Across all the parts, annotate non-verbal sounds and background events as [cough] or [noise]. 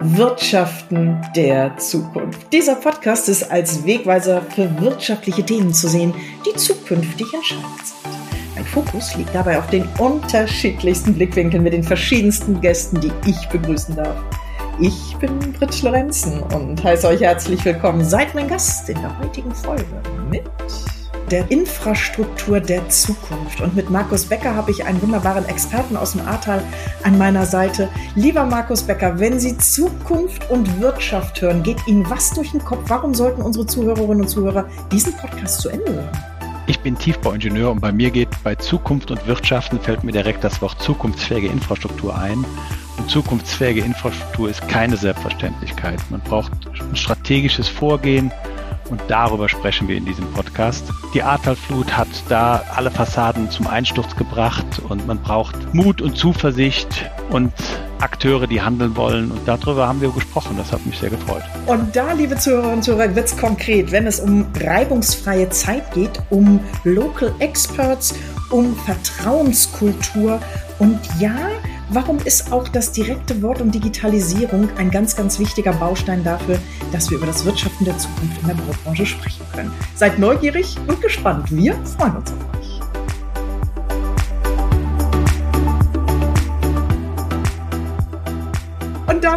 Wirtschaften der Zukunft. Dieser Podcast ist als Wegweiser für wirtschaftliche Themen zu sehen, die zukünftig entscheidend sind. Mein Fokus liegt dabei auf den unterschiedlichsten Blickwinkeln mit den verschiedensten Gästen, die ich begrüßen darf. Ich bin Britt Lorenzen und heiße euch herzlich willkommen. Seid mein Gast in der heutigen Folge mit der Infrastruktur der Zukunft. Und mit Markus Becker habe ich einen wunderbaren Experten aus dem Ahrtal an meiner Seite. Lieber Markus Becker, wenn Sie Zukunft und Wirtschaft hören, geht Ihnen was durch den Kopf? Warum sollten unsere Zuhörerinnen und Zuhörer diesen Podcast zu Ende hören? Ich bin Tiefbauingenieur und bei mir geht bei Zukunft und Wirtschaften fällt mir direkt das Wort zukunftsfähige Infrastruktur ein. Und zukunftsfähige Infrastruktur ist keine Selbstverständlichkeit. Man braucht ein strategisches Vorgehen, und darüber sprechen wir in diesem Podcast. Die Ahrtalflut hat da alle Fassaden zum Einsturz gebracht und man braucht Mut und Zuversicht und Akteure, die handeln wollen. Und darüber haben wir gesprochen. Das hat mich sehr gefreut. Und da, liebe Zuhörerinnen und Zuhörer, wird es konkret, wenn es um reibungsfreie Zeit geht, um Local Experts, um Vertrauenskultur und ja, Warum ist auch das direkte Wort und Digitalisierung ein ganz, ganz wichtiger Baustein dafür, dass wir über das Wirtschaften der Zukunft in der Baubranche sprechen können? Seid neugierig und gespannt. Wir freuen uns auf euch.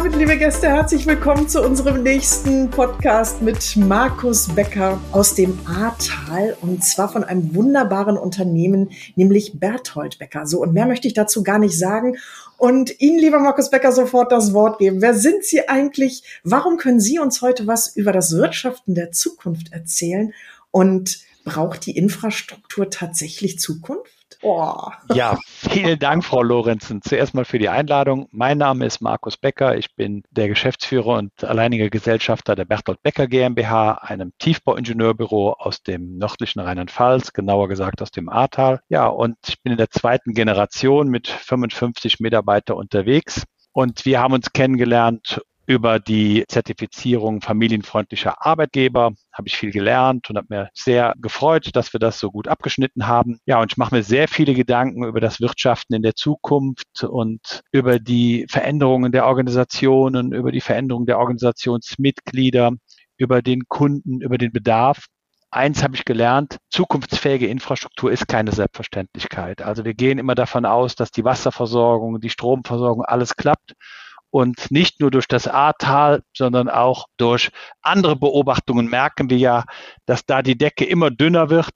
Damit, liebe Gäste, herzlich willkommen zu unserem nächsten Podcast mit Markus Becker aus dem Ahrtal und zwar von einem wunderbaren Unternehmen, nämlich Berthold Becker. So, und mehr möchte ich dazu gar nicht sagen und Ihnen, lieber Markus Becker, sofort das Wort geben. Wer sind Sie eigentlich? Warum können Sie uns heute was über das Wirtschaften der Zukunft erzählen? Und braucht die Infrastruktur tatsächlich Zukunft? Oh. Ja, vielen Dank, Frau Lorenzen. Zuerst mal für die Einladung. Mein Name ist Markus Becker. Ich bin der Geschäftsführer und alleiniger Gesellschafter der Bertolt Becker GmbH, einem Tiefbauingenieurbüro aus dem nördlichen Rheinland-Pfalz, genauer gesagt aus dem Ahrtal. Ja, und ich bin in der zweiten Generation mit 55 Mitarbeitern unterwegs. Und wir haben uns kennengelernt über die Zertifizierung familienfreundlicher Arbeitgeber habe ich viel gelernt und habe mir sehr gefreut, dass wir das so gut abgeschnitten haben. Ja, und ich mache mir sehr viele Gedanken über das Wirtschaften in der Zukunft und über die Veränderungen der Organisationen, über die Veränderung der Organisationsmitglieder, über den Kunden, über den Bedarf. Eins habe ich gelernt, zukunftsfähige Infrastruktur ist keine Selbstverständlichkeit. Also wir gehen immer davon aus, dass die Wasserversorgung, die Stromversorgung, alles klappt. Und nicht nur durch das Ahrtal, sondern auch durch andere Beobachtungen merken wir ja, dass da die Decke immer dünner wird.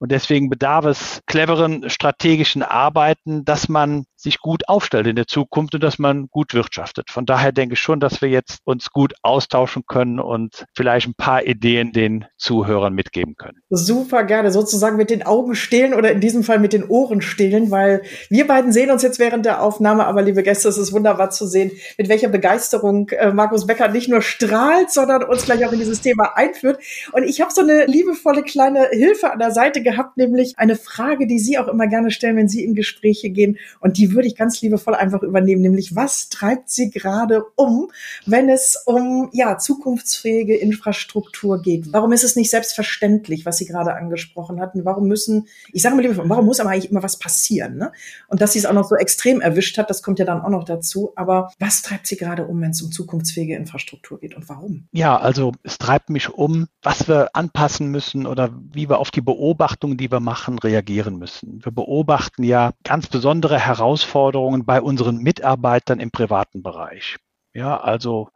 Und deswegen bedarf es cleveren strategischen Arbeiten, dass man sich gut aufstellt in der Zukunft und dass man gut wirtschaftet. Von daher denke ich schon, dass wir jetzt uns gut austauschen können und vielleicht ein paar Ideen den Zuhörern mitgeben können. Super gerne, sozusagen mit den Augen stehlen oder in diesem Fall mit den Ohren stehlen, weil wir beiden sehen uns jetzt während der Aufnahme, aber liebe Gäste, es ist wunderbar zu sehen, mit welcher Begeisterung äh, Markus Becker nicht nur strahlt, sondern uns gleich auch in dieses Thema einführt. Und ich habe so eine liebevolle kleine Hilfe an der Seite gehabt, nämlich eine Frage, die Sie auch immer gerne stellen, wenn Sie in Gespräche gehen und die würde ich ganz liebevoll einfach übernehmen, nämlich was treibt Sie gerade um, wenn es um ja zukunftsfähige Infrastruktur geht? Warum ist es nicht selbstverständlich, was Sie gerade angesprochen hatten? Warum müssen, ich sage mal liebevoll, warum muss aber eigentlich immer was passieren? Ne? Und dass Sie es auch noch so extrem erwischt hat, das kommt ja dann auch noch dazu. Aber was treibt Sie gerade um, wenn es um zukunftsfähige Infrastruktur geht und warum? Ja, also es treibt mich um, was wir anpassen müssen oder wie wir auf die Beobachtungen, die wir machen, reagieren müssen. Wir beobachten ja ganz besondere Herausforderungen Herausforderungen bei unseren Mitarbeitern im privaten Bereich. Ja, also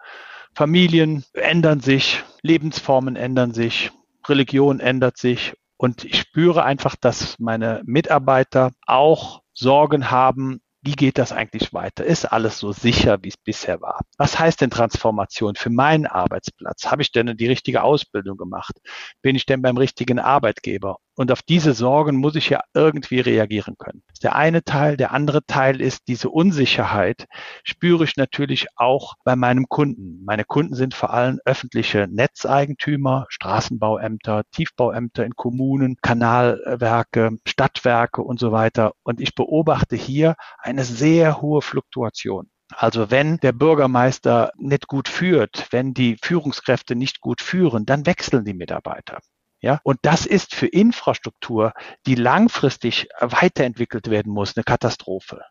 Familien ändern sich, Lebensformen ändern sich, Religion ändert sich und ich spüre einfach, dass meine Mitarbeiter auch Sorgen haben, wie geht das eigentlich weiter? Ist alles so sicher, wie es bisher war? Was heißt denn Transformation für meinen Arbeitsplatz? Habe ich denn die richtige Ausbildung gemacht? Bin ich denn beim richtigen Arbeitgeber? Und auf diese Sorgen muss ich ja irgendwie reagieren können. Das ist der eine Teil. Der andere Teil ist diese Unsicherheit spüre ich natürlich auch bei meinem Kunden. Meine Kunden sind vor allem öffentliche Netzeigentümer, Straßenbauämter, Tiefbauämter in Kommunen, Kanalwerke, Stadtwerke und so weiter. Und ich beobachte hier eine sehr hohe Fluktuation. Also wenn der Bürgermeister nicht gut führt, wenn die Führungskräfte nicht gut führen, dann wechseln die Mitarbeiter. Ja, und das ist für Infrastruktur, die langfristig weiterentwickelt werden muss, eine Katastrophe.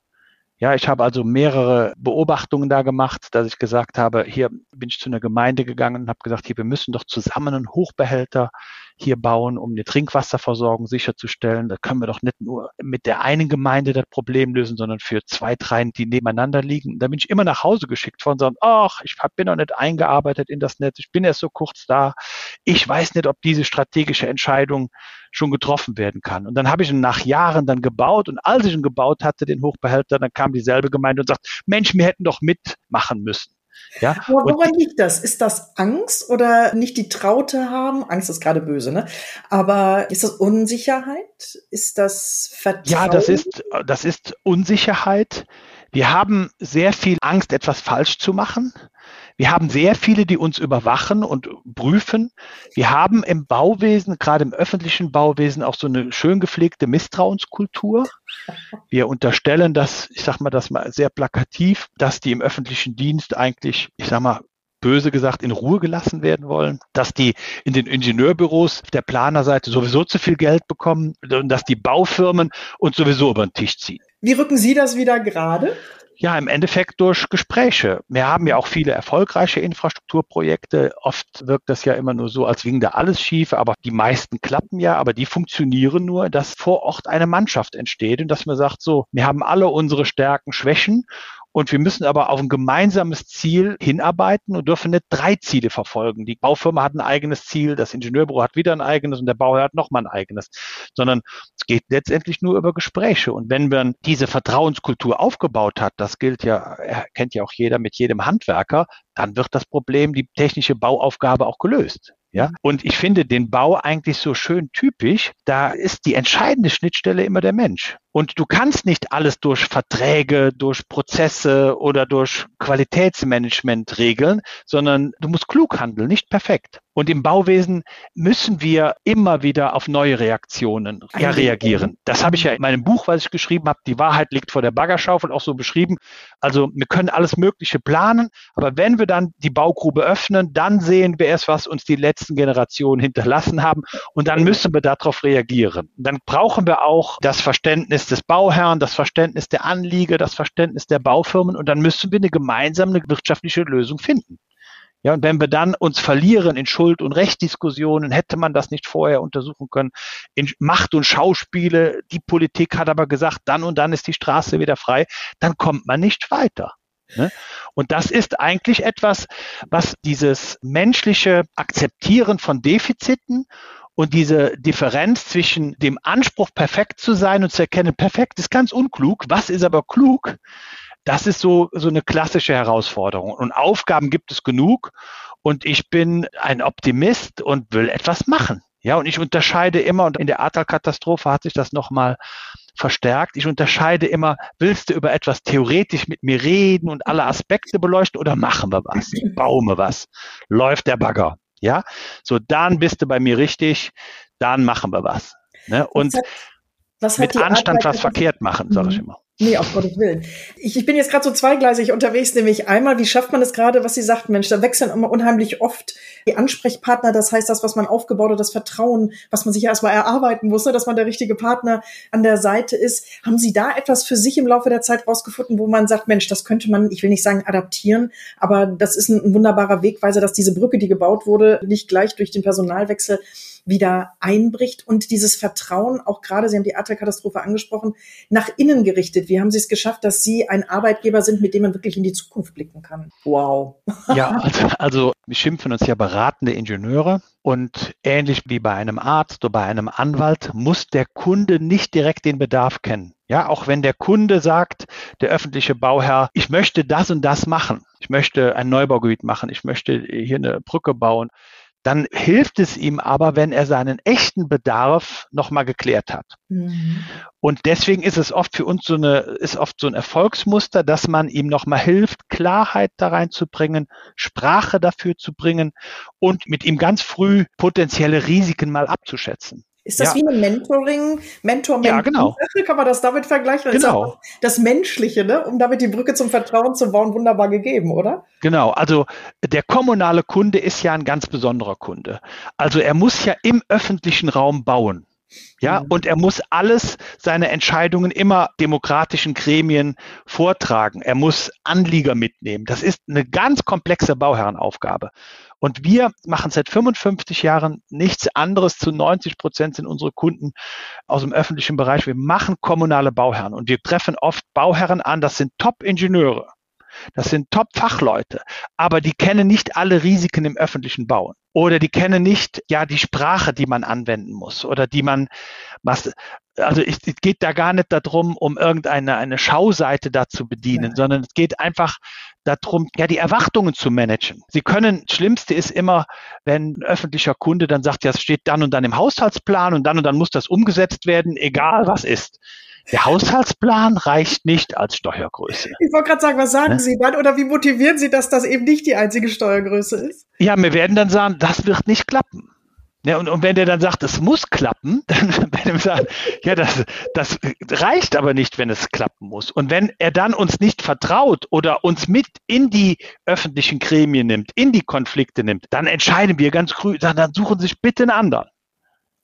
Ja, ich habe also mehrere Beobachtungen da gemacht, dass ich gesagt habe, hier bin ich zu einer Gemeinde gegangen und habe gesagt, hier, wir müssen doch zusammen einen Hochbehälter hier bauen, um die Trinkwasserversorgung sicherzustellen. Da können wir doch nicht nur mit der einen Gemeinde das Problem lösen, sondern für zwei, drei, die nebeneinander liegen. Da bin ich immer nach Hause geschickt von sagen, ach, ich bin noch nicht eingearbeitet in das Netz, ich bin erst so kurz da. Ich weiß nicht, ob diese strategische Entscheidung schon getroffen werden kann. Und dann habe ich ihn nach Jahren dann gebaut und als ich ihn gebaut hatte, den Hochbehälter, dann kam dieselbe Gemeinde und sagt, Mensch, wir hätten doch mitmachen müssen. Ja? Aber woran liegt das? Ist das Angst oder nicht die Traute haben? Angst ist gerade böse, ne? Aber ist das Unsicherheit? Ist das Vertrauen? Ja, das ist, das ist Unsicherheit. Wir haben sehr viel Angst, etwas falsch zu machen. Wir haben sehr viele, die uns überwachen und prüfen. Wir haben im Bauwesen, gerade im öffentlichen Bauwesen, auch so eine schön gepflegte Misstrauenskultur. Wir unterstellen das, ich sage mal das mal sehr plakativ, dass die im öffentlichen Dienst eigentlich, ich sage mal, böse gesagt in Ruhe gelassen werden wollen, dass die in den Ingenieurbüros der Planerseite sowieso zu viel Geld bekommen und dass die Baufirmen uns sowieso über den Tisch ziehen. Wie rücken Sie das wieder gerade? Ja, im Endeffekt durch Gespräche. Wir haben ja auch viele erfolgreiche Infrastrukturprojekte. Oft wirkt das ja immer nur so, als ging da alles schief, aber die meisten klappen ja, aber die funktionieren nur, dass vor Ort eine Mannschaft entsteht und dass man sagt, so, wir haben alle unsere Stärken, Schwächen und wir müssen aber auf ein gemeinsames Ziel hinarbeiten und dürfen nicht drei Ziele verfolgen. Die Baufirma hat ein eigenes Ziel, das Ingenieurbüro hat wieder ein eigenes und der Bauherr hat nochmal ein eigenes. Sondern es geht letztendlich nur über Gespräche. Und wenn man diese Vertrauenskultur aufgebaut hat, das gilt ja, kennt ja auch jeder mit jedem Handwerker, dann wird das Problem, die technische Bauaufgabe auch gelöst. Ja, und ich finde den Bau eigentlich so schön typisch. Da ist die entscheidende Schnittstelle immer der Mensch. Und du kannst nicht alles durch Verträge, durch Prozesse oder durch Qualitätsmanagement regeln, sondern du musst klug handeln, nicht perfekt. Und im Bauwesen müssen wir immer wieder auf neue Reaktionen ja, reagieren. Das habe ich ja in meinem Buch, was ich geschrieben habe, Die Wahrheit liegt vor der Baggerschaufel, auch so beschrieben. Also wir können alles Mögliche planen, aber wenn wir dann die Baugrube öffnen, dann sehen wir erst, was uns die letzten Generationen hinterlassen haben und dann müssen wir darauf reagieren. Dann brauchen wir auch das Verständnis des Bauherrn, das Verständnis der Anlieger, das Verständnis der Baufirmen und dann müssen wir eine gemeinsame wirtschaftliche Lösung finden. Ja, und wenn wir dann uns verlieren in Schuld- und Rechtsdiskussionen, hätte man das nicht vorher untersuchen können. In Macht- und Schauspiele, die Politik hat aber gesagt, dann und dann ist die Straße wieder frei, dann kommt man nicht weiter. Ne? Und das ist eigentlich etwas, was dieses menschliche Akzeptieren von Defiziten und diese Differenz zwischen dem Anspruch, perfekt zu sein und zu erkennen, perfekt ist ganz unklug, was ist aber klug, das ist so, so eine klassische Herausforderung. Und Aufgaben gibt es genug. Und ich bin ein Optimist und will etwas machen. Ja, und ich unterscheide immer, und in der Ahrtal-Katastrophe hat sich das nochmal verstärkt. Ich unterscheide immer, willst du über etwas theoretisch mit mir reden und alle Aspekte beleuchten oder machen wir was? Bauen wir was? Läuft der Bagger? Ja, so dann bist du bei mir richtig, dann machen wir was. Ne? Und was hat, was mit Anstand was verkehrt machen, sage ich mhm. immer. Nee, auf Gottes Willen. Ich, ich bin jetzt gerade so zweigleisig unterwegs, nämlich einmal, wie schafft man es gerade, was Sie sagt, Mensch, da wechseln immer unheimlich oft die Ansprechpartner, das heißt das, was man aufgebaut hat, das Vertrauen, was man sich erstmal erarbeiten muss, ne, dass man der richtige Partner an der Seite ist. Haben Sie da etwas für sich im Laufe der Zeit rausgefunden, wo man sagt, Mensch, das könnte man, ich will nicht sagen adaptieren, aber das ist ein, ein wunderbarer Wegweiser, dass diese Brücke, die gebaut wurde, nicht gleich durch den Personalwechsel wieder einbricht und dieses Vertrauen, auch gerade, Sie haben die Ahrtal-Katastrophe angesprochen, nach innen gerichtet. Wie haben Sie es geschafft, dass Sie ein Arbeitgeber sind, mit dem man wirklich in die Zukunft blicken kann? Wow. Ja, also, also wir schimpfen uns ja beratende Ingenieure und ähnlich wie bei einem Arzt oder bei einem Anwalt muss der Kunde nicht direkt den Bedarf kennen. Ja, auch wenn der Kunde sagt, der öffentliche Bauherr, ich möchte das und das machen. Ich möchte ein Neubaugebiet machen. Ich möchte hier eine Brücke bauen dann hilft es ihm aber, wenn er seinen echten Bedarf nochmal geklärt hat. Mhm. Und deswegen ist es oft für uns so eine, ist oft so ein Erfolgsmuster, dass man ihm nochmal hilft, Klarheit da reinzubringen, Sprache dafür zu bringen und mit ihm ganz früh potenzielle Risiken mal abzuschätzen. Ist das ja. wie eine Mentoring, mentor ja, genau. Kann man das damit vergleichen? Genau. Das Menschliche, ne? um damit die Brücke zum Vertrauen zu bauen, wunderbar gegeben, oder? Genau. Also der kommunale Kunde ist ja ein ganz besonderer Kunde. Also er muss ja im öffentlichen Raum bauen. Ja, mhm. und er muss alles, seine Entscheidungen immer demokratischen Gremien vortragen. Er muss Anlieger mitnehmen. Das ist eine ganz komplexe Bauherrenaufgabe. Und wir machen seit 55 Jahren nichts anderes. Zu 90 Prozent sind unsere Kunden aus dem öffentlichen Bereich. Wir machen kommunale Bauherren und wir treffen oft Bauherren an. Das sind Top-Ingenieure. Das sind Top-Fachleute, aber die kennen nicht alle Risiken im öffentlichen Bauen. Oder die kennen nicht, ja, die Sprache, die man anwenden muss oder die man, was, also es geht da gar nicht darum, um irgendeine eine Schauseite da zu bedienen, ja. sondern es geht einfach darum, ja, die Erwartungen zu managen. Sie können, das Schlimmste ist immer, wenn ein öffentlicher Kunde dann sagt, ja, es steht dann und dann im Haushaltsplan und dann und dann muss das umgesetzt werden, egal was ist. Der Haushaltsplan reicht nicht als Steuergröße. Ich wollte gerade sagen, was sagen ne? Sie dann oder wie motivieren Sie, dass das eben nicht die einzige Steuergröße ist? Ja, wir werden dann sagen, das wird nicht klappen. Ja, und, und wenn der dann sagt, es muss klappen, [laughs] dann werden wir sagen, ja, das, das reicht aber nicht, wenn es klappen muss. Und wenn er dann uns nicht vertraut oder uns mit in die öffentlichen Gremien nimmt, in die Konflikte nimmt, dann entscheiden wir ganz grün, dann suchen Sie sich bitte einen anderen.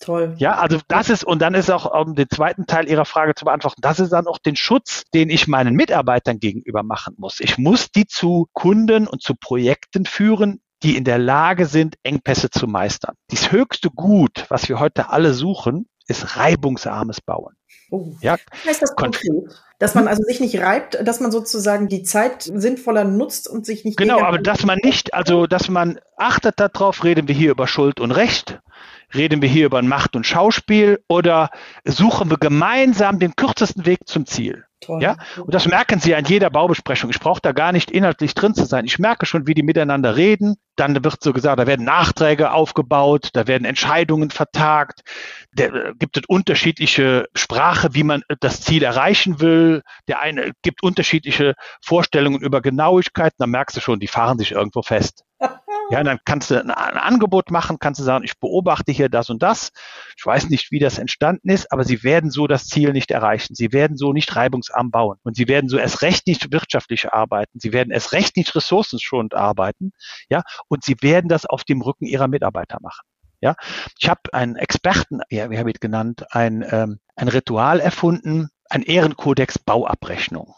Toll. Ja, also das ist, und dann ist auch, um den zweiten Teil Ihrer Frage zu beantworten, das ist dann auch den Schutz, den ich meinen Mitarbeitern gegenüber machen muss. Ich muss die zu Kunden und zu Projekten führen, die in der Lage sind, Engpässe zu meistern. Das höchste Gut, was wir heute alle suchen, ist reibungsarmes Bauen. Oh. Ja, heißt das konkret? Dass man also sich nicht reibt, dass man sozusagen die Zeit sinnvoller nutzt und sich nicht. Genau, aber dass man nicht, also dass man achtet darauf, reden wir hier über Schuld und Recht Reden wir hier über Macht und Schauspiel oder suchen wir gemeinsam den kürzesten Weg zum Ziel? Toll. Ja, und das merken Sie an jeder Baubesprechung. Ich brauche da gar nicht inhaltlich drin zu sein. Ich merke schon, wie die miteinander reden. Dann wird so gesagt, da werden Nachträge aufgebaut, da werden Entscheidungen vertagt. Da gibt es unterschiedliche Sprache, wie man das Ziel erreichen will. Der eine gibt unterschiedliche Vorstellungen über Genauigkeiten. Da merkst du schon, die fahren sich irgendwo fest. Ja, dann kannst du ein, Angebot machen, kannst du sagen, ich beobachte hier das und das. Ich weiß nicht, wie das entstanden ist, aber sie werden so das Ziel nicht erreichen. Sie werden so nicht reibungsarm bauen. Und sie werden so erst recht nicht wirtschaftlich arbeiten. Sie werden erst recht nicht ressourcenschonend arbeiten. Ja, und sie werden das auf dem Rücken ihrer Mitarbeiter machen. Ja, ich habe einen Experten, ja, wie habe ich genannt, ein, ähm, ein Ritual erfunden, ein Ehrenkodex Bauabrechnung.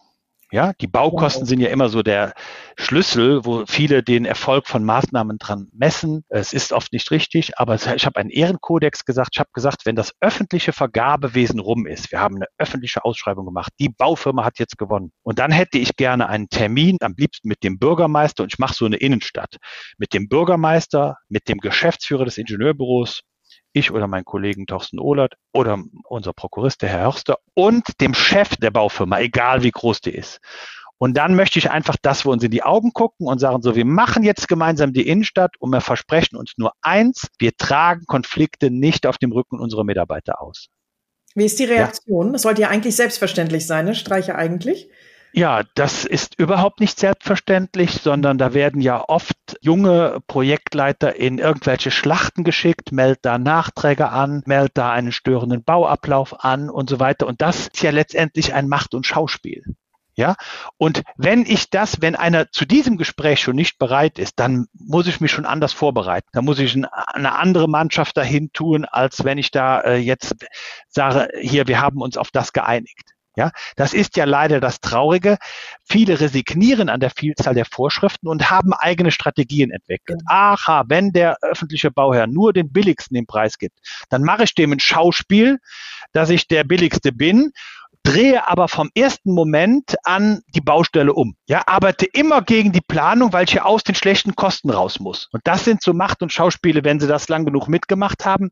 Ja, die Baukosten sind ja immer so der Schlüssel, wo viele den Erfolg von Maßnahmen dran messen. Es ist oft nicht richtig, aber ich habe einen Ehrenkodex gesagt. Ich habe gesagt, wenn das öffentliche Vergabewesen rum ist, wir haben eine öffentliche Ausschreibung gemacht, die Baufirma hat jetzt gewonnen. Und dann hätte ich gerne einen Termin, am liebsten mit dem Bürgermeister und ich mache so eine Innenstadt. Mit dem Bürgermeister, mit dem Geschäftsführer des Ingenieurbüros, ich oder mein Kollegen Thorsten Ohlert oder unser Prokurist, der Herr Hörster und dem Chef der Baufirma, egal wie groß die ist. Und dann möchte ich einfach, dass wir uns in die Augen gucken und sagen, so, wir machen jetzt gemeinsam die Innenstadt und wir versprechen uns nur eins, wir tragen Konflikte nicht auf dem Rücken unserer Mitarbeiter aus. Wie ist die Reaktion? Ja. Das sollte ja eigentlich selbstverständlich sein, ne? Streiche eigentlich. Ja, das ist überhaupt nicht selbstverständlich, sondern da werden ja oft junge Projektleiter in irgendwelche Schlachten geschickt, meldet da Nachträge an, meldet da einen störenden Bauablauf an und so weiter. Und das ist ja letztendlich ein Macht- und Schauspiel. Ja, und wenn ich das, wenn einer zu diesem Gespräch schon nicht bereit ist, dann muss ich mich schon anders vorbereiten. Da muss ich eine andere Mannschaft dahin tun, als wenn ich da äh, jetzt sage, hier, wir haben uns auf das geeinigt. Ja, das ist ja leider das Traurige. Viele resignieren an der Vielzahl der Vorschriften und haben eigene Strategien entwickelt. Aha, wenn der öffentliche Bauherr nur den billigsten im Preis gibt, dann mache ich dem ein Schauspiel, dass ich der billigste bin drehe aber vom ersten Moment an die Baustelle um. Ja, arbeite immer gegen die Planung, weil ich ja aus den schlechten Kosten raus muss. Und das sind so Macht- und Schauspiele, wenn Sie das lang genug mitgemacht haben,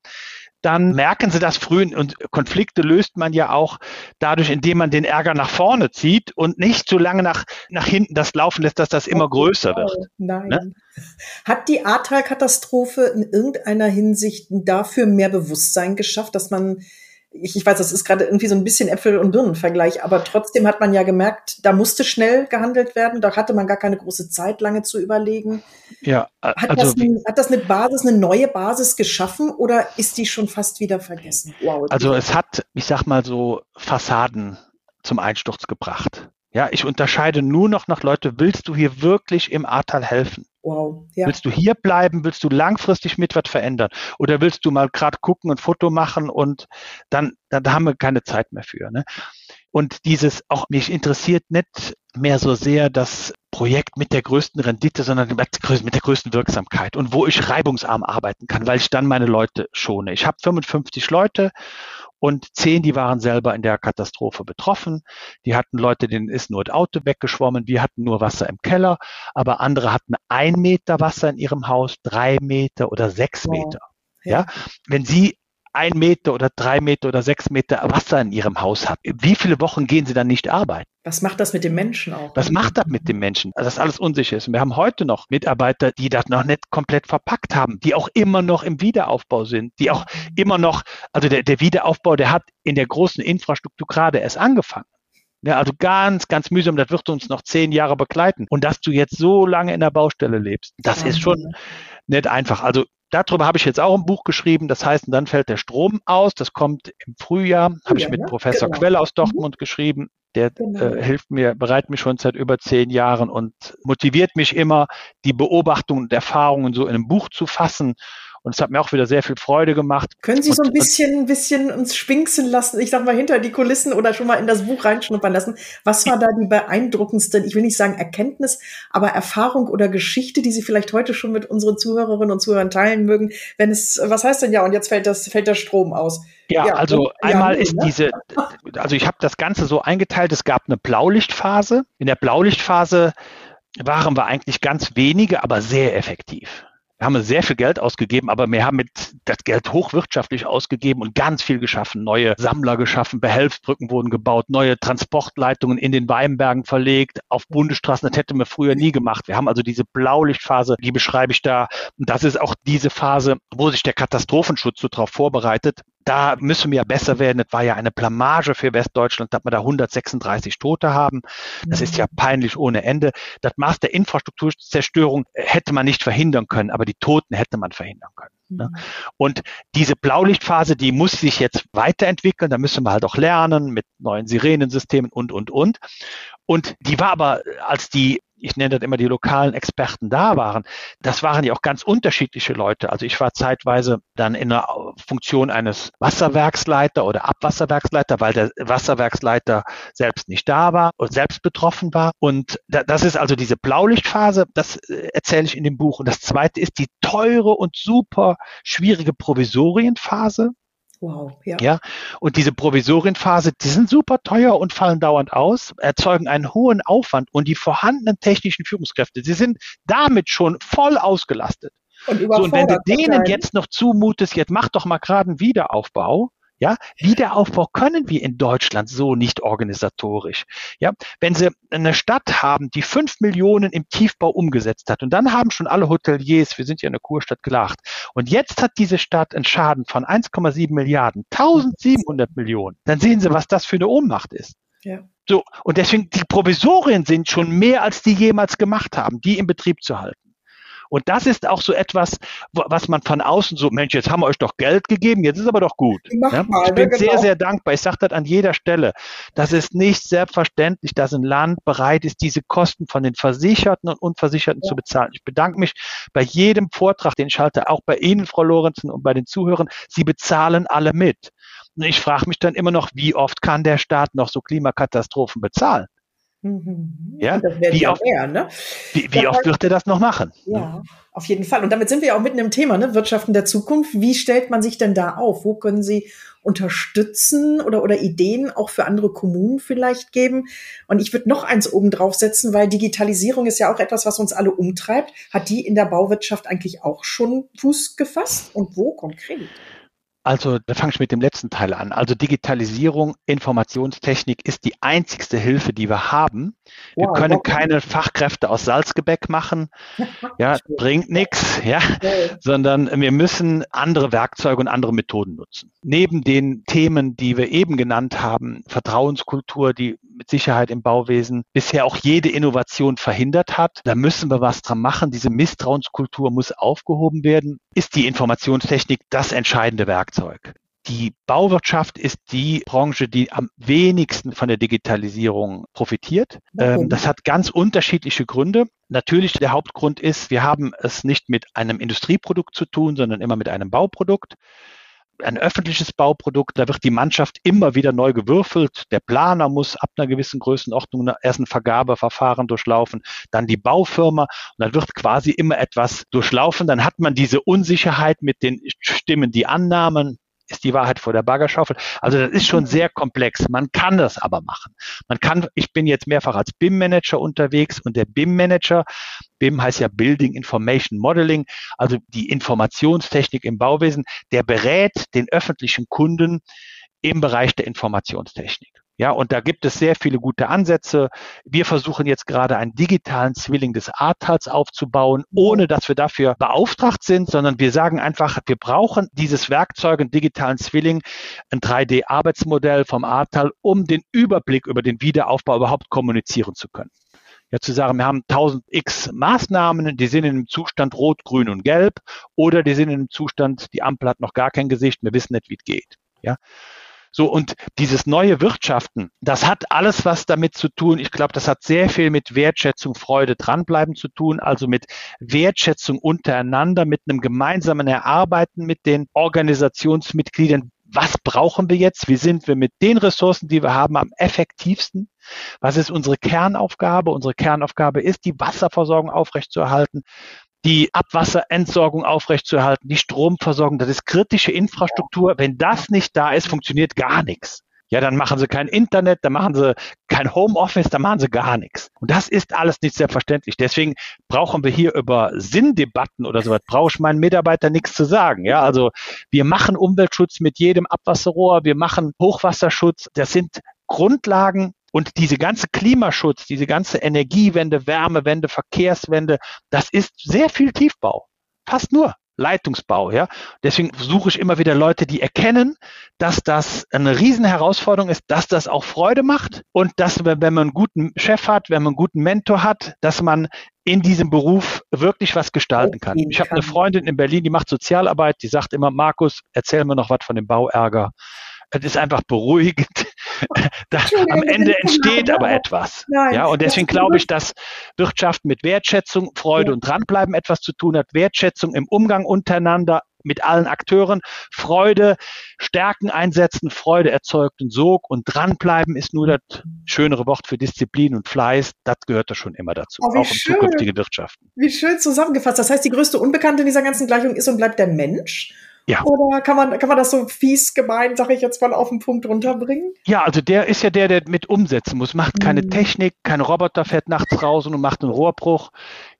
dann merken sie das früh und Konflikte löst man ja auch dadurch, indem man den Ärger nach vorne zieht und nicht so lange nach, nach hinten das laufen lässt, dass das immer größer wird. Nein. Ne? Hat die Ahrtal-Katastrophe in irgendeiner Hinsicht dafür mehr Bewusstsein geschafft, dass man ich, ich weiß, das ist gerade irgendwie so ein bisschen Äpfel- und Birnenvergleich, aber trotzdem hat man ja gemerkt, da musste schnell gehandelt werden, da hatte man gar keine große Zeit, lange zu überlegen. Ja, hat, also, das, eine, hat das eine Basis, eine neue Basis geschaffen oder ist die schon fast wieder vergessen? Wow. Also es hat, ich sag mal so, Fassaden zum Einsturz gebracht. Ja, ich unterscheide nur noch nach Leute, willst du hier wirklich im Ahrtal helfen? Wow. Ja. Willst du hier bleiben? Willst du langfristig mit was verändern? Oder willst du mal gerade gucken, ein Foto machen und dann, dann da haben wir keine Zeit mehr für. Ne? Und dieses, auch mich interessiert nicht mehr so sehr das Projekt mit der größten Rendite, sondern mit der größten Wirksamkeit und wo ich reibungsarm arbeiten kann, weil ich dann meine Leute schone. Ich habe 55 Leute und zehn, die waren selber in der Katastrophe betroffen. Die hatten Leute, denen ist nur das Auto weggeschwommen, wir hatten nur Wasser im Keller, aber andere hatten ein Meter Wasser in ihrem Haus, drei Meter oder sechs Meter. Ja. ja. wenn Sie ein Meter oder drei Meter oder sechs Meter Wasser in ihrem Haus hat, wie viele Wochen gehen sie dann nicht arbeiten? Was macht das mit dem Menschen auch? Was macht das mit dem Menschen? Also das alles unsicher ist. Und wir haben heute noch Mitarbeiter, die das noch nicht komplett verpackt haben, die auch immer noch im Wiederaufbau sind, die auch immer noch, also der, der Wiederaufbau, der hat in der großen Infrastruktur gerade erst angefangen. Ja, also ganz, ganz mühsam, das wird uns noch zehn Jahre begleiten. Und dass du jetzt so lange in der Baustelle lebst, das ja, ist schon nicht einfach. Also darüber habe ich jetzt auch ein Buch geschrieben. Das heißt, dann fällt der Strom aus. Das kommt im Frühjahr. Habe ich mit ne? Professor genau. Quelle aus mhm. Dortmund mhm. geschrieben. Der genau. äh, hilft mir, bereitet mich schon seit über zehn Jahren und motiviert mich immer, die Beobachtungen und Erfahrungen so in einem Buch zu fassen und es hat mir auch wieder sehr viel Freude gemacht. Können Sie so ein bisschen, ein bisschen uns schwinksen lassen, ich sag mal hinter die Kulissen oder schon mal in das Buch reinschnuppern lassen? Was war da die beeindruckendste, ich will nicht sagen Erkenntnis, aber Erfahrung oder Geschichte, die Sie vielleicht heute schon mit unseren Zuhörerinnen und Zuhörern teilen mögen? Wenn es, was heißt denn ja, und jetzt fällt das, fällt der Strom aus? Ja, ja also und, einmal ja, ist ne? diese, also ich habe das Ganze so eingeteilt, es gab eine Blaulichtphase. In der Blaulichtphase waren wir eigentlich ganz wenige, aber sehr effektiv. Wir haben sehr viel Geld ausgegeben, aber wir haben mit das Geld hochwirtschaftlich ausgegeben und ganz viel geschaffen. Neue Sammler geschaffen, Behelfsbrücken wurden gebaut, neue Transportleitungen in den Weinbergen verlegt, auf Bundesstraßen. Das hätten wir früher nie gemacht. Wir haben also diese Blaulichtphase, die beschreibe ich da. Und das ist auch diese Phase, wo sich der Katastrophenschutz so darauf vorbereitet, da müssen wir ja besser werden. Das war ja eine Blamage für Westdeutschland, dass wir da 136 Tote haben. Das ist ja mhm. peinlich ohne Ende. Das Maß der Infrastrukturzerstörung hätte man nicht verhindern können, aber die Toten hätte man verhindern können. Ne? Mhm. Und diese Blaulichtphase, die muss sich jetzt weiterentwickeln. Da müssen wir halt auch lernen mit neuen Sirenensystemen und, und, und. Und die war aber, als die ich nenne das immer die lokalen Experten da waren, das waren ja auch ganz unterschiedliche Leute. Also ich war zeitweise dann in der Funktion eines Wasserwerksleiter oder Abwasserwerksleiter, weil der Wasserwerksleiter selbst nicht da war und selbst betroffen war. Und das ist also diese Blaulichtphase, das äh, erzähle ich in dem Buch. Und das zweite ist die teure und super schwierige Provisorienphase. Wow, ja. ja. Und diese Provisorienphase, die sind super teuer und fallen dauernd aus, erzeugen einen hohen Aufwand und die vorhandenen technischen Führungskräfte, sie sind damit schon voll ausgelastet. Und, so, und wenn du denen jetzt noch zumutest, jetzt mach doch mal gerade einen Wiederaufbau, ja, Wiederaufbau können wir in Deutschland so nicht organisatorisch. Ja, wenn Sie eine Stadt haben, die fünf Millionen im Tiefbau umgesetzt hat und dann haben schon alle Hoteliers, wir sind ja eine Kurstadt gelacht. Und jetzt hat diese Stadt einen Schaden von 1,7 Milliarden, 1700 Millionen. Dann sehen Sie, was das für eine Ohnmacht ist. Ja. So, und deswegen, die Provisorien sind schon mehr, als die jemals gemacht haben, die in Betrieb zu halten. Und das ist auch so etwas, was man von außen so, Mensch, jetzt haben wir euch doch Geld gegeben, jetzt ist aber doch gut. Ja? Mal, ich bin ne, sehr, genau. sehr dankbar. Ich sage das an jeder Stelle. Das ist nicht selbstverständlich, dass ein Land bereit ist, diese Kosten von den Versicherten und Unversicherten ja. zu bezahlen. Ich bedanke mich bei jedem Vortrag, den ich halte, auch bei Ihnen, Frau Lorenzen, und bei den Zuhörern. Sie bezahlen alle mit. Und ich frage mich dann immer noch, wie oft kann der Staat noch so Klimakatastrophen bezahlen? Mhm. Ja, wie, oft, mehr, ne? wie, wie oft wird er das noch machen? Ja, auf jeden Fall. Und damit sind wir ja auch mitten im Thema, ne? Wirtschaften der Zukunft. Wie stellt man sich denn da auf? Wo können Sie unterstützen oder, oder Ideen auch für andere Kommunen vielleicht geben? Und ich würde noch eins oben draufsetzen, weil Digitalisierung ist ja auch etwas, was uns alle umtreibt. Hat die in der Bauwirtschaft eigentlich auch schon Fuß gefasst? Und wo konkret? Also, da fange ich mit dem letzten Teil an. Also Digitalisierung, Informationstechnik ist die einzigste Hilfe, die wir haben. Wir wow, können okay. keine Fachkräfte aus Salzgebäck machen. [laughs] Ja, bringt nichts, ja, okay. sondern wir müssen andere Werkzeuge und andere Methoden nutzen. Neben den Themen, die wir eben genannt haben, Vertrauenskultur, die mit Sicherheit im Bauwesen bisher auch jede Innovation verhindert hat. Da müssen wir was dran machen. Diese Misstrauenskultur muss aufgehoben werden. Ist die Informationstechnik das entscheidende Werkzeug? Die Bauwirtschaft ist die Branche, die am wenigsten von der Digitalisierung profitiert. Okay. Das hat ganz unterschiedliche Gründe. Natürlich, der Hauptgrund ist, wir haben es nicht mit einem Industrieprodukt zu tun, sondern immer mit einem Bauprodukt ein öffentliches Bauprodukt, da wird die Mannschaft immer wieder neu gewürfelt. Der Planer muss ab einer gewissen Größenordnung erst ein Vergabeverfahren durchlaufen, dann die Baufirma und dann wird quasi immer etwas durchlaufen. Dann hat man diese Unsicherheit mit den Stimmen, die Annahmen, ist die Wahrheit vor der Baggerschaufel. Also das ist schon sehr komplex. Man kann das aber machen. Man kann, ich bin jetzt mehrfach als BIM-Manager unterwegs und der BIM-Manager, BIM heißt ja Building Information Modeling, also die Informationstechnik im Bauwesen, der berät den öffentlichen Kunden im Bereich der Informationstechnik. Ja, und da gibt es sehr viele gute Ansätze. Wir versuchen jetzt gerade einen digitalen Zwilling des Ahrtals aufzubauen, ohne dass wir dafür beauftragt sind, sondern wir sagen einfach, wir brauchen dieses Werkzeug, einen digitalen Zwilling, ein 3D-Arbeitsmodell vom Ahrtal, um den Überblick über den Wiederaufbau überhaupt kommunizieren zu können. Ja, zu sagen, wir haben 1000 x Maßnahmen, die sind in einem Zustand rot, grün und gelb, oder die sind in einem Zustand, die Ampel hat noch gar kein Gesicht, wir wissen nicht, wie es geht. Ja. So, und dieses neue Wirtschaften, das hat alles was damit zu tun. Ich glaube, das hat sehr viel mit Wertschätzung, Freude, dranbleiben zu tun, also mit Wertschätzung untereinander, mit einem gemeinsamen Erarbeiten mit den Organisationsmitgliedern. Was brauchen wir jetzt? Wie sind wir mit den Ressourcen, die wir haben, am effektivsten? Was ist unsere Kernaufgabe? Unsere Kernaufgabe ist, die Wasserversorgung aufrechtzuerhalten die Abwasserentsorgung aufrechtzuerhalten, die Stromversorgung, das ist kritische Infrastruktur. Wenn das nicht da ist, funktioniert gar nichts. Ja, dann machen sie kein Internet, dann machen sie kein Homeoffice, dann machen sie gar nichts. Und das ist alles nicht selbstverständlich. Deswegen brauchen wir hier über Sinndebatten oder sowas, brauche ich meinen Mitarbeitern nichts zu sagen. Ja, also wir machen Umweltschutz mit jedem Abwasserrohr, wir machen Hochwasserschutz. Das sind Grundlagen, und diese ganze Klimaschutz, diese ganze Energiewende, Wärmewende, Verkehrswende, das ist sehr viel Tiefbau. Fast nur. Leitungsbau, ja. Deswegen suche ich immer wieder Leute, die erkennen, dass das eine Riesenherausforderung ist, dass das auch Freude macht und dass, wenn man einen guten Chef hat, wenn man einen guten Mentor hat, dass man in diesem Beruf wirklich was gestalten kann. Ich habe eine Freundin in Berlin, die macht Sozialarbeit, die sagt immer, Markus, erzähl mir noch was von dem Bauärger. Es ist einfach beruhigend. [laughs] da, am Ende entsteht aber etwas. Nein, ja, und deswegen glaube ich, dass Wirtschaft mit Wertschätzung, Freude ja. und Dranbleiben etwas zu tun hat. Wertschätzung im Umgang untereinander, mit allen Akteuren. Freude, Stärken einsetzen, Freude erzeugt einen Sog und dranbleiben ist nur das schönere Wort für Disziplin und Fleiß. Das gehört da schon immer dazu, oh, auch im zukünftigen Wirtschaften. Wie schön zusammengefasst. Das heißt, die größte Unbekannte in dieser ganzen Gleichung ist und bleibt der Mensch. Ja. Oder kann man, kann man das so fies gemein, sage ich jetzt mal, auf den Punkt runterbringen? Ja, also der ist ja der, der mit umsetzen muss. Macht keine mhm. Technik, kein Roboter fährt nachts raus und macht einen Rohrbruch,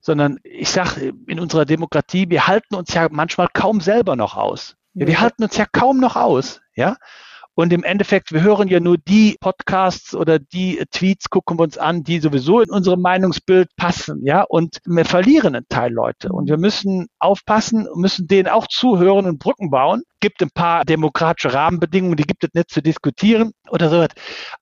sondern ich sage, in unserer Demokratie, wir halten uns ja manchmal kaum selber noch aus. Ja. Wir halten uns ja kaum noch aus, ja. Und im Endeffekt, wir hören ja nur die Podcasts oder die Tweets, gucken wir uns an, die sowieso in unserem Meinungsbild passen, ja. Und wir verlieren einen Teil Leute. Und wir müssen aufpassen, müssen denen auch zuhören und Brücken bauen gibt ein paar demokratische Rahmenbedingungen, die gibt es nicht zu diskutieren oder so.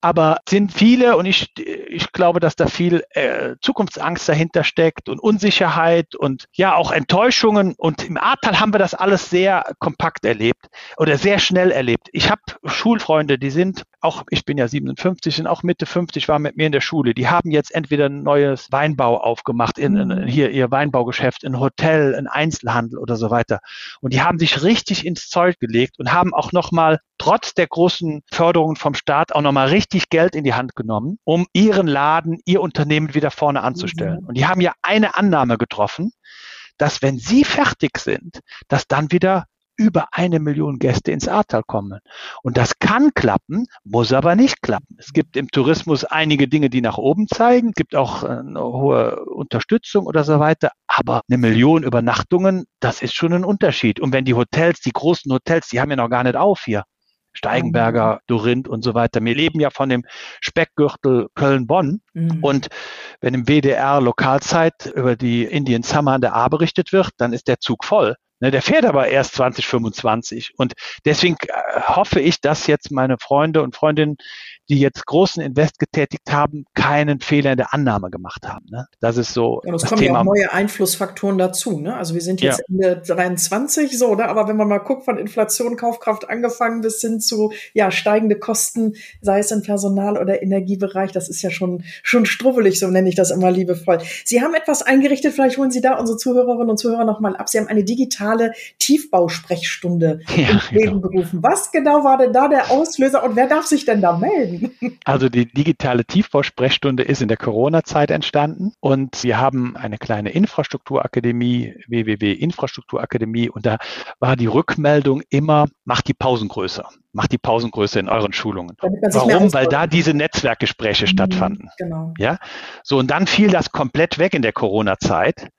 Aber sind viele und ich, ich glaube, dass da viel äh, Zukunftsangst dahinter steckt und Unsicherheit und ja auch Enttäuschungen. Und im Ahrtal haben wir das alles sehr kompakt erlebt oder sehr schnell erlebt. Ich habe Schulfreunde, die sind auch, ich bin ja 57 und auch Mitte 50 waren mit mir in der Schule. Die haben jetzt entweder ein neues Weinbau aufgemacht, in, in, hier ihr Weinbaugeschäft, ein Hotel, ein Einzelhandel oder so weiter. Und die haben sich richtig ins Zeug Gold gelegt und haben auch nochmal trotz der großen Förderungen vom Staat auch nochmal richtig Geld in die Hand genommen, um ihren Laden, ihr Unternehmen wieder vorne anzustellen. Mhm. Und die haben ja eine Annahme getroffen, dass wenn sie fertig sind, dass dann wieder über eine Million Gäste ins Ahrtal kommen. Und das kann klappen, muss aber nicht klappen. Es gibt im Tourismus einige Dinge, die nach oben zeigen, es gibt auch äh, eine hohe Unterstützung oder so weiter, aber eine Million Übernachtungen, das ist schon ein Unterschied. Und wenn die Hotels, die großen Hotels, die haben ja noch gar nicht auf hier. Steigenberger, Dorinth und so weiter. Wir leben ja von dem Speckgürtel Köln-Bonn. Mhm. Und wenn im WDR Lokalzeit über die Indian Summer an der A berichtet wird, dann ist der Zug voll. Ne, der fährt aber erst 2025. Und deswegen äh, hoffe ich, dass jetzt meine Freunde und Freundinnen, die jetzt großen Invest getätigt haben, keinen Fehler in der Annahme gemacht haben. Ne? Das ist so. Ja, das, das kommen Thema. ja auch neue Einflussfaktoren dazu. Ne? Also wir sind jetzt ja. Ende 23 so, ne? aber wenn man mal guckt, von Inflation, Kaufkraft angefangen bis hin zu ja steigende Kosten, sei es im Personal- oder Energiebereich, das ist ja schon schon strubbelig, so nenne ich das immer liebevoll. Sie haben etwas eingerichtet, vielleicht holen Sie da unsere Zuhörerinnen und Zuhörer nochmal ab. Sie haben eine digitale Tiefbausprechstunde ja, ins Leben genau. gerufen. Was genau war denn da der Auslöser und wer darf sich denn da melden? Also die digitale Tiefbausprechstunde ist in der Corona-Zeit entstanden und wir haben eine kleine Infrastrukturakademie, www.infrastrukturakademie und da war die Rückmeldung immer, macht die Pausen größer macht die Pausengröße in euren Schulungen. Warum? Weil da diese Netzwerkgespräche mhm, stattfanden. Genau. Ja, so und dann fiel das komplett weg in der Corona-Zeit.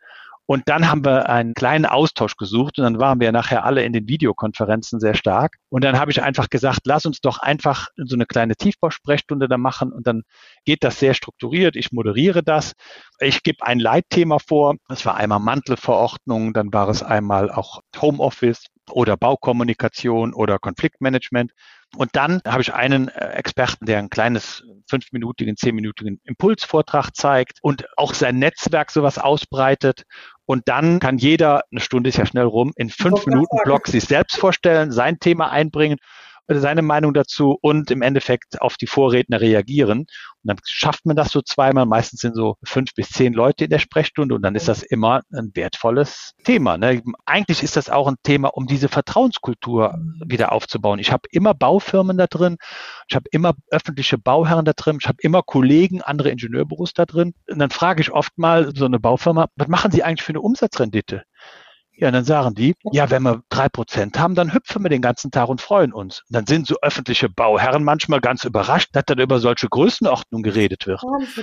Und dann haben wir einen kleinen Austausch gesucht und dann waren wir nachher alle in den Videokonferenzen sehr stark. Und dann habe ich einfach gesagt, lass uns doch einfach so eine kleine Tiefbausprechstunde da machen und dann geht das sehr strukturiert. Ich moderiere das. Ich gebe ein Leitthema vor. Das war einmal Mantelverordnung, dann war es einmal auch Homeoffice oder Baukommunikation oder Konfliktmanagement. Und dann habe ich einen äh, Experten, der ein kleines fünfminütigen, zehnminütigen Impulsvortrag zeigt und auch sein Netzwerk sowas ausbreitet. Und dann kann jeder, eine Stunde ist ja schnell rum, in fünf Minuten Block sich selbst vorstellen, sein Thema einbringen seine Meinung dazu und im Endeffekt auf die Vorredner reagieren. Und dann schafft man das so zweimal. Meistens sind so fünf bis zehn Leute in der Sprechstunde und dann ist das immer ein wertvolles Thema. Ne? Eigentlich ist das auch ein Thema, um diese Vertrauenskultur wieder aufzubauen. Ich habe immer Baufirmen da drin, ich habe immer öffentliche Bauherren da drin, ich habe immer Kollegen, andere Ingenieurbüros da drin. Und dann frage ich oft mal so eine Baufirma, was machen Sie eigentlich für eine Umsatzrendite? Ja, dann sagen die, ja, wenn wir drei Prozent haben, dann hüpfen wir den ganzen Tag und freuen uns. Und dann sind so öffentliche Bauherren manchmal ganz überrascht, dass dann über solche Größenordnungen geredet wird.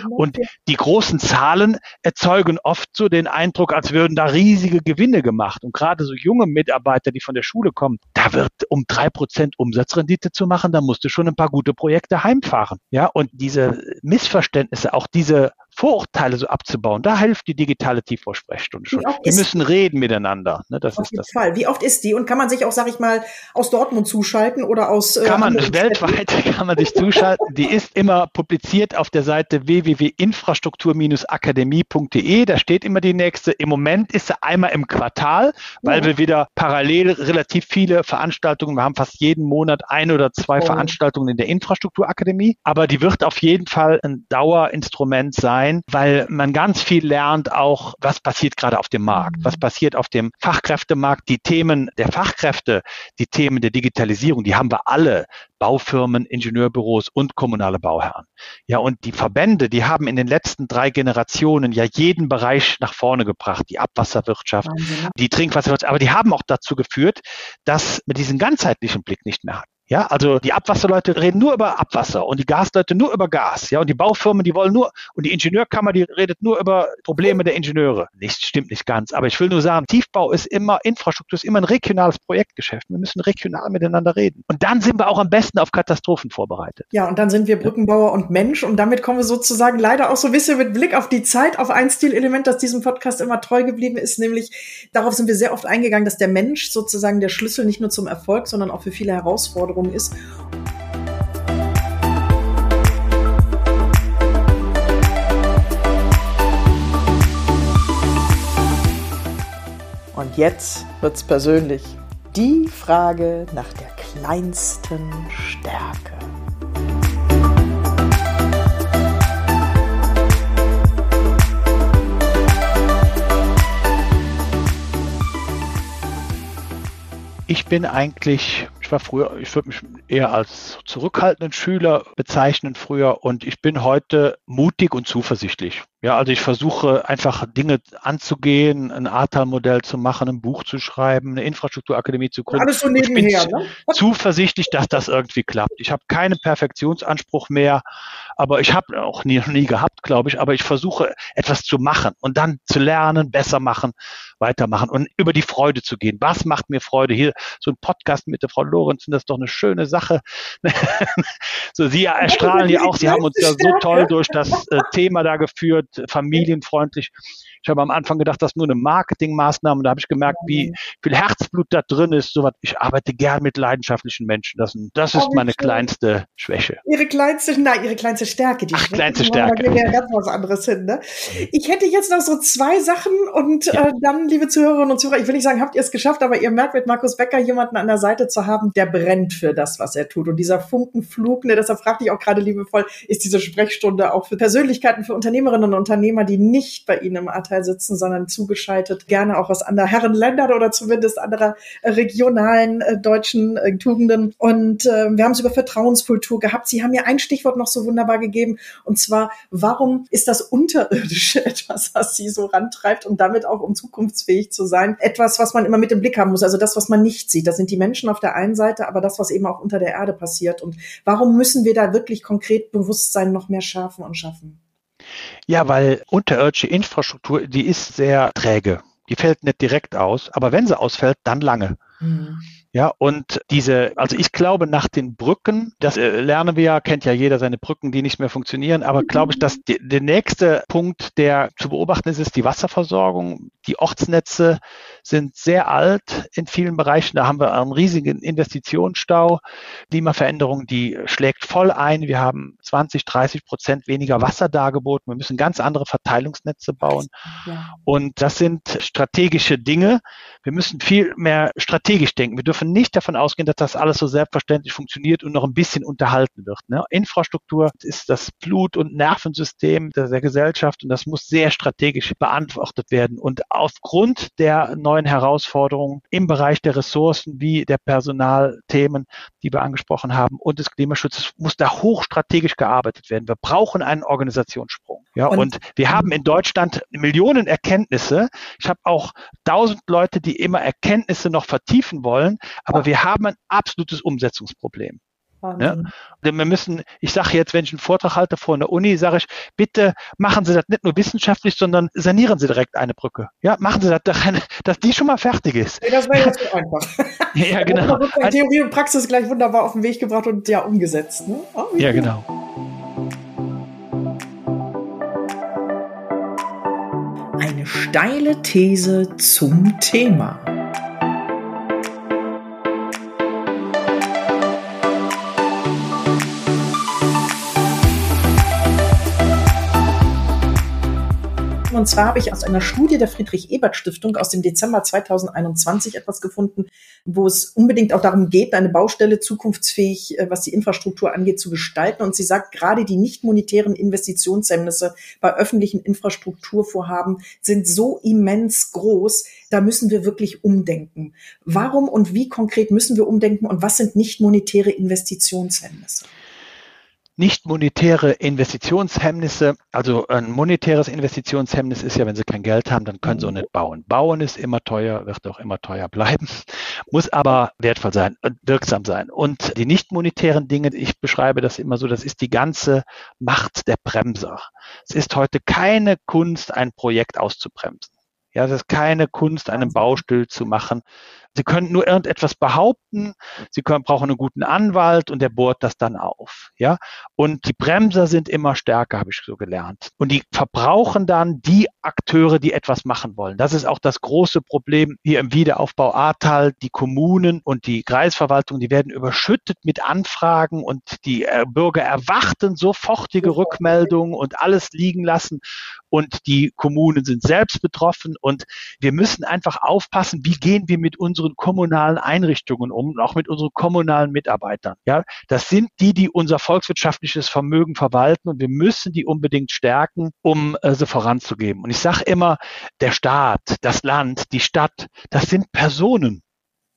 Und die großen Zahlen erzeugen oft so den Eindruck, als würden da riesige Gewinne gemacht. Und gerade so junge Mitarbeiter, die von der Schule kommen, da wird um drei Prozent Umsatzrendite zu machen, da musst du schon ein paar gute Projekte heimfahren. Ja, und diese Missverständnisse, auch diese Vorurteile so abzubauen. Da hilft die digitale Tiefbausprechstunde schon. Wir müssen reden miteinander. Ne? Das Auf ist jeden das. Fall. Wie oft ist die? Und kann man sich auch, sag ich mal, aus Dortmund zuschalten oder aus äh, Kann man weltweit [laughs] kann man sich zuschalten. Die ist immer publiziert auf der Seite www.infrastruktur-akademie.de. Da steht immer die nächste. Im Moment ist sie einmal im Quartal, weil ja. wir wieder parallel relativ viele Veranstaltungen, wir haben fast jeden Monat ein oder zwei oh. Veranstaltungen in der Infrastrukturakademie. Aber die wird auf jeden Fall ein Dauerinstrument sein sein, weil man ganz viel lernt auch, was passiert gerade auf dem Markt, was mhm. passiert auf dem Fachkräftemarkt. Die Themen der Fachkräfte, die Themen der Digitalisierung, die haben wir alle. Baufirmen, Ingenieurbüros und kommunale Bauherren. Ja, und die Verbände, die haben in den letzten drei Generationen ja jeden Bereich nach vorne gebracht. Die Abwasserwirtschaft, Wahnsinn. die Trinkwasserwirtschaft, aber die haben auch dazu geführt, dass man diesen ganzheitlichen Blick nicht mehr hat. Ja, also die Abwasserleute reden nur über Abwasser und die Gasleute nur über Gas. Ja, und die Baufirmen, die wollen nur, und die Ingenieurkammer, die redet nur über Probleme der Ingenieure. Nichts stimmt nicht ganz. Aber ich will nur sagen, Tiefbau ist immer, Infrastruktur ist immer ein regionales Projektgeschäft. Wir müssen regional miteinander reden. Und dann sind wir auch am besten auf Katastrophen vorbereitet. Ja, und dann sind wir Brückenbauer und Mensch. Und damit kommen wir sozusagen leider auch so ein bisschen mit Blick auf die Zeit auf ein Stilelement, das diesem Podcast immer treu geblieben ist. Nämlich, darauf sind wir sehr oft eingegangen, dass der Mensch sozusagen der Schlüssel nicht nur zum Erfolg, sondern auch für viele Herausforderungen Ernährung ist. Und jetzt wird's persönlich. Die Frage nach der kleinsten Stärke. Ich bin eigentlich ich war früher, ich würde mich eher als zurückhaltenden Schüler bezeichnen früher und ich bin heute mutig und zuversichtlich. Ja, also ich versuche einfach Dinge anzugehen, ein ATA-Modell zu machen, ein Buch zu schreiben, eine Infrastrukturakademie zu gründen. Alles so nebenher, ich bin ne? zuversichtlich, dass das irgendwie klappt. Ich habe keinen Perfektionsanspruch mehr, aber ich habe auch nie, nie gehabt, glaube ich, aber ich versuche etwas zu machen und dann zu lernen, besser machen, weitermachen und über die Freude zu gehen. Was macht mir Freude? Hier so ein Podcast mit der Frau Lorenzen, das ist doch eine schöne Sache. [laughs] so, Sie erstrahlen ja auch, Sie haben uns ja so toll durch das äh, Thema da geführt, familienfreundlich. Ich habe am Anfang gedacht, das ist nur eine Marketingmaßnahme. Da habe ich gemerkt, wie viel Herzblut da drin ist. So was. Ich arbeite gern mit leidenschaftlichen Menschen. Das, das ist meine kleinste Schwäche. Ihre kleinste, nein, Ihre kleinste Stärke. Die Ach, Schwäche, kleinste Stärke. Da ja ganz was anderes hin. Ne? Ich hätte jetzt noch so zwei Sachen und ja. äh, dann, liebe Zuhörerinnen und Zuhörer, ich will nicht sagen, habt ihr es geschafft, aber ihr merkt mit Markus Becker jemanden an der Seite zu haben, der brennt für das, was er tut. Und dieser Funkenflug, ne, deshalb fragte ich auch gerade liebevoll, ist diese Sprechstunde auch für Persönlichkeiten, für Unternehmerinnen und Unternehmer, die nicht bei Ihnen im Arteil sitzen, sondern zugeschaltet, gerne auch aus anderen Herrenländern oder zumindest anderer äh, regionalen äh, deutschen äh, Tugenden. Und äh, wir haben es über Vertrauenskultur gehabt. Sie haben mir ein Stichwort noch so wunderbar gegeben, und zwar, warum ist das Unterirdische [laughs] etwas, was Sie so rantreibt und damit auch, um zukunftsfähig zu sein, etwas, was man immer mit im Blick haben muss. Also das, was man nicht sieht. Das sind die Menschen auf der einen Seite, aber das, was eben auch unter der Erde passiert. Und warum müssen wir da wirklich konkret Bewusstsein noch mehr schärfen und schaffen? Ja, weil unterirdische Infrastruktur, die ist sehr träge. Die fällt nicht direkt aus, aber wenn sie ausfällt, dann lange. Mhm. Ja, und diese, also ich glaube nach den Brücken, das äh, lernen wir ja, kennt ja jeder seine Brücken, die nicht mehr funktionieren, aber glaube ich, dass die, der nächste Punkt, der zu beobachten ist, ist die Wasserversorgung. Die Ortsnetze sind sehr alt in vielen Bereichen. Da haben wir einen riesigen Investitionsstau. Klimaveränderung, die schlägt voll ein. Wir haben 20, 30 Prozent weniger Wasser dargeboten. Wir müssen ganz andere Verteilungsnetze bauen. Ja. Und das sind strategische Dinge. Wir müssen viel mehr strategisch denken. Wir dürfen nicht davon ausgehen, dass das alles so selbstverständlich funktioniert und noch ein bisschen unterhalten wird. Ne? Infrastruktur ist das Blut- und Nervensystem der, der Gesellschaft und das muss sehr strategisch beantwortet werden. Und aufgrund der neuen Herausforderungen im Bereich der Ressourcen wie der Personalthemen, die wir angesprochen haben und des Klimaschutzes muss da hochstrategisch gearbeitet werden. Wir brauchen einen Organisationssprung. Ja, und, und wir haben in Deutschland Millionen Erkenntnisse. Ich habe auch tausend Leute, die immer Erkenntnisse noch vertiefen wollen, aber wir haben ein absolutes Umsetzungsproblem. Ja? Wir müssen, ich sage jetzt, wenn ich einen Vortrag halte vor einer Uni, sage ich, bitte machen Sie das nicht nur wissenschaftlich, sondern sanieren Sie direkt eine Brücke. Ja, machen Sie das, dass die schon mal fertig ist. Nee, das wäre jetzt so [laughs] einfach. ja, genau. Also, Theorie und Praxis gleich wunderbar auf den Weg gebracht und ja umgesetzt. Ne? Oh, ja, genau. Eine steile These zum Thema. Und zwar habe ich aus einer Studie der Friedrich-Ebert-Stiftung aus dem Dezember 2021 etwas gefunden, wo es unbedingt auch darum geht, eine Baustelle zukunftsfähig, äh, was die Infrastruktur angeht, zu gestalten. Und sie sagt, gerade die nicht monetären Investitionshemmnisse bei öffentlichen Infrastrukturvorhaben sind so immens groß, da müssen wir wirklich umdenken. Warum und wie konkret müssen wir umdenken und was sind nicht monetäre Investitionshemmnisse? Nicht monetäre Investitionshemmnisse, also ein monetäres Investitionshemmnis ist ja, wenn Sie kein Geld haben, dann können Sie auch nicht bauen. Bauen ist immer teuer, wird auch immer teuer bleiben, [laughs] muss aber wertvoll sein und wirksam sein. Und die nicht monetären Dinge, ich beschreibe das immer so, das ist die ganze Macht der Bremser. Es ist heute keine Kunst, ein Projekt auszubremsen. Ja, es ist keine Kunst, einen Baustil zu machen. Sie können nur irgendetwas behaupten, Sie können, brauchen einen guten Anwalt und der bohrt das dann auf. Ja? Und die Bremser sind immer stärker, habe ich so gelernt. Und die verbrauchen dann die Akteure, die etwas machen wollen. Das ist auch das große Problem hier im Wiederaufbau Ahrtal. Die Kommunen und die Kreisverwaltung, die werden überschüttet mit Anfragen und die äh, Bürger erwarten sofortige Rückmeldungen und alles liegen lassen. Und die Kommunen sind selbst betroffen und wir müssen einfach aufpassen, wie gehen wir mit uns unseren kommunalen Einrichtungen um und auch mit unseren kommunalen Mitarbeitern. Ja, das sind die, die unser volkswirtschaftliches Vermögen verwalten und wir müssen die unbedingt stärken, um äh, sie voranzugeben. Und ich sage immer, der Staat, das Land, die Stadt, das sind Personen.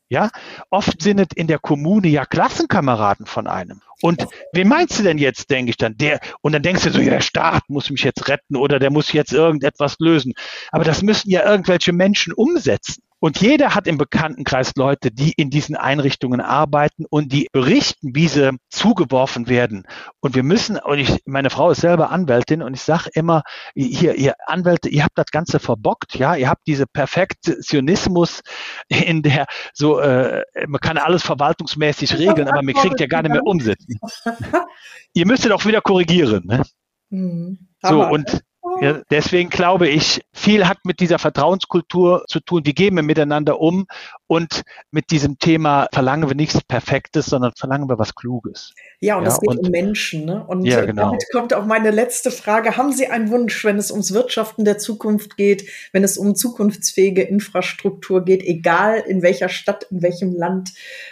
Ja, oft sind es in der Kommune ja Klassenkameraden von einem. Und wen meinst du denn jetzt, denke ich dann? Der, und dann denkst du so, ja, der Staat muss mich jetzt retten oder der muss jetzt irgendetwas lösen. Aber das müssen ja irgendwelche Menschen umsetzen. Und jeder hat im Bekanntenkreis Leute, die in diesen Einrichtungen arbeiten und die berichten, wie sie zugeworfen werden. Und wir müssen, und ich, meine Frau ist selber Anwältin und ich sage immer, hier, ihr Anwälte, ihr habt das Ganze verbockt, ja, ihr habt diese Perfektionismus in der so, äh, man kann alles verwaltungsmäßig regeln, aber man kriegt ja gar nicht mehr umsetzen. [laughs] ihr müsstet auch wieder korrigieren. Ne? Mhm. So, und ja, deswegen glaube ich, viel hat mit dieser Vertrauenskultur zu tun. Wie gehen wir miteinander um? Und mit diesem Thema verlangen wir nichts Perfektes, sondern verlangen wir was Kluges. Ja, und es geht und, um Menschen. Ne? Und ja, genau. damit kommt auch meine letzte Frage. Haben Sie einen Wunsch, wenn es ums Wirtschaften der Zukunft geht, wenn es um zukunftsfähige Infrastruktur geht, egal in welcher Stadt, in welchem Land?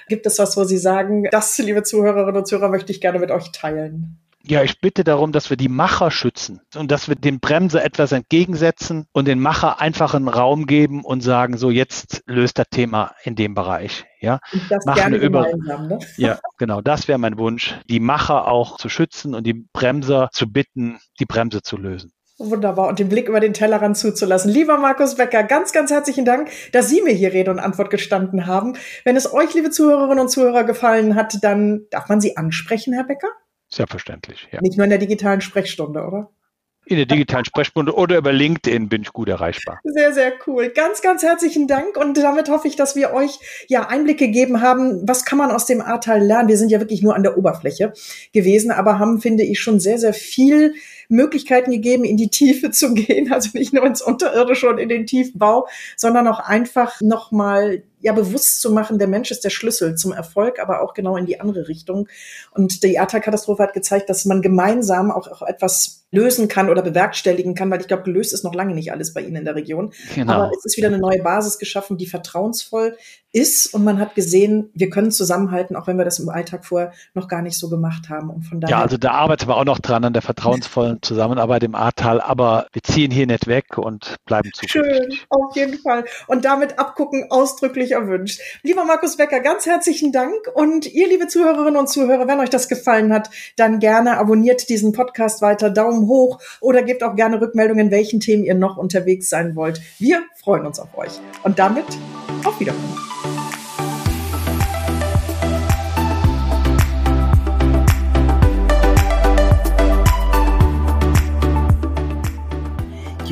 Gibt es was, wo Sie sagen, das, liebe Zuhörerinnen und Zuhörer, möchte ich gerne mit euch teilen? Ja, ich bitte darum, dass wir die Macher schützen und dass wir dem Bremser etwas entgegensetzen und den Macher einfach einen Raum geben und sagen, so jetzt löst das Thema in dem Bereich. Ja, das Machen gerne über ne? Ja, genau, das wäre mein Wunsch, die Macher auch zu schützen und die Bremser zu bitten, die Bremse zu lösen. Wunderbar. Und den Blick über den Tellerrand zuzulassen. Lieber Markus Becker, ganz, ganz herzlichen Dank, dass Sie mir hier Rede und Antwort gestanden haben. Wenn es euch, liebe Zuhörerinnen und Zuhörer, gefallen hat, dann darf man Sie ansprechen, Herr Becker? Selbstverständlich, ja. Nicht nur in der digitalen Sprechstunde, oder? In der digitalen Sprechstunde oder über LinkedIn bin ich gut erreichbar. Sehr, sehr cool. Ganz, ganz herzlichen Dank. Und damit hoffe ich, dass wir euch ja Einblicke gegeben haben. Was kann man aus dem Ahrtal lernen? Wir sind ja wirklich nur an der Oberfläche gewesen, aber haben, finde ich, schon sehr, sehr viel Möglichkeiten gegeben, in die Tiefe zu gehen. Also nicht nur ins Unterirdische und in den Tiefbau, sondern auch einfach nochmal ja bewusst zu machen, der Mensch ist der Schlüssel zum Erfolg, aber auch genau in die andere Richtung. Und die Ahrtal-Katastrophe hat gezeigt, dass man gemeinsam auch, auch etwas lösen kann oder bewerkstelligen kann, weil ich glaube, gelöst ist noch lange nicht alles bei Ihnen in der Region. Genau. Aber es ist wieder eine neue Basis geschaffen, die vertrauensvoll ist und man hat gesehen, wir können zusammenhalten, auch wenn wir das im Alltag vorher noch gar nicht so gemacht haben. Und von daher ja, also da arbeiten wir auch noch dran an der vertrauensvollen Zusammenarbeit im Ahrtal, aber wir ziehen hier nicht weg und bleiben zuversichtlich. Schön, auf jeden Fall. Und damit abgucken ausdrücklich erwünscht. Lieber Markus Becker, ganz herzlichen Dank und ihr, liebe Zuhörerinnen und Zuhörer, wenn euch das gefallen hat, dann gerne abonniert diesen Podcast weiter, Daumen hoch oder gebt auch gerne Rückmeldungen, in welchen Themen ihr noch unterwegs sein wollt. Wir freuen uns auf euch. Und damit auf Wiedersehen.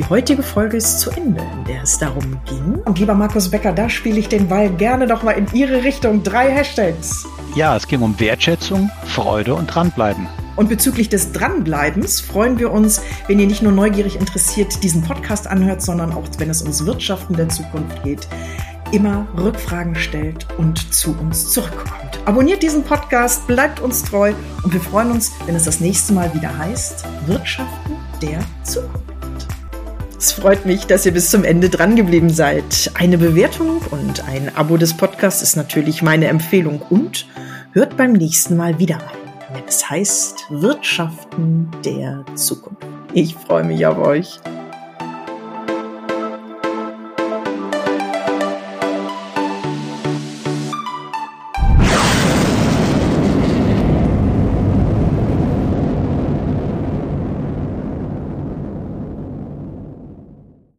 Heutige Folge ist zu Ende, in der es darum ging. Und lieber Markus Becker, da spiele ich den Ball gerne doch mal in Ihre Richtung. Drei Hashtags. Ja, es ging um Wertschätzung, Freude und Dranbleiben. Und bezüglich des Dranbleibens freuen wir uns, wenn ihr nicht nur neugierig interessiert diesen Podcast anhört, sondern auch, wenn es ums Wirtschaften der Zukunft geht, immer Rückfragen stellt und zu uns zurückkommt. Abonniert diesen Podcast, bleibt uns treu und wir freuen uns, wenn es das nächste Mal wieder heißt Wirtschaften der Zukunft. Es freut mich, dass ihr bis zum Ende dran geblieben seid. Eine Bewertung und ein Abo des Podcasts ist natürlich meine Empfehlung und hört beim nächsten Mal wieder rein, wenn es heißt Wirtschaften der Zukunft. Ich freue mich auf euch.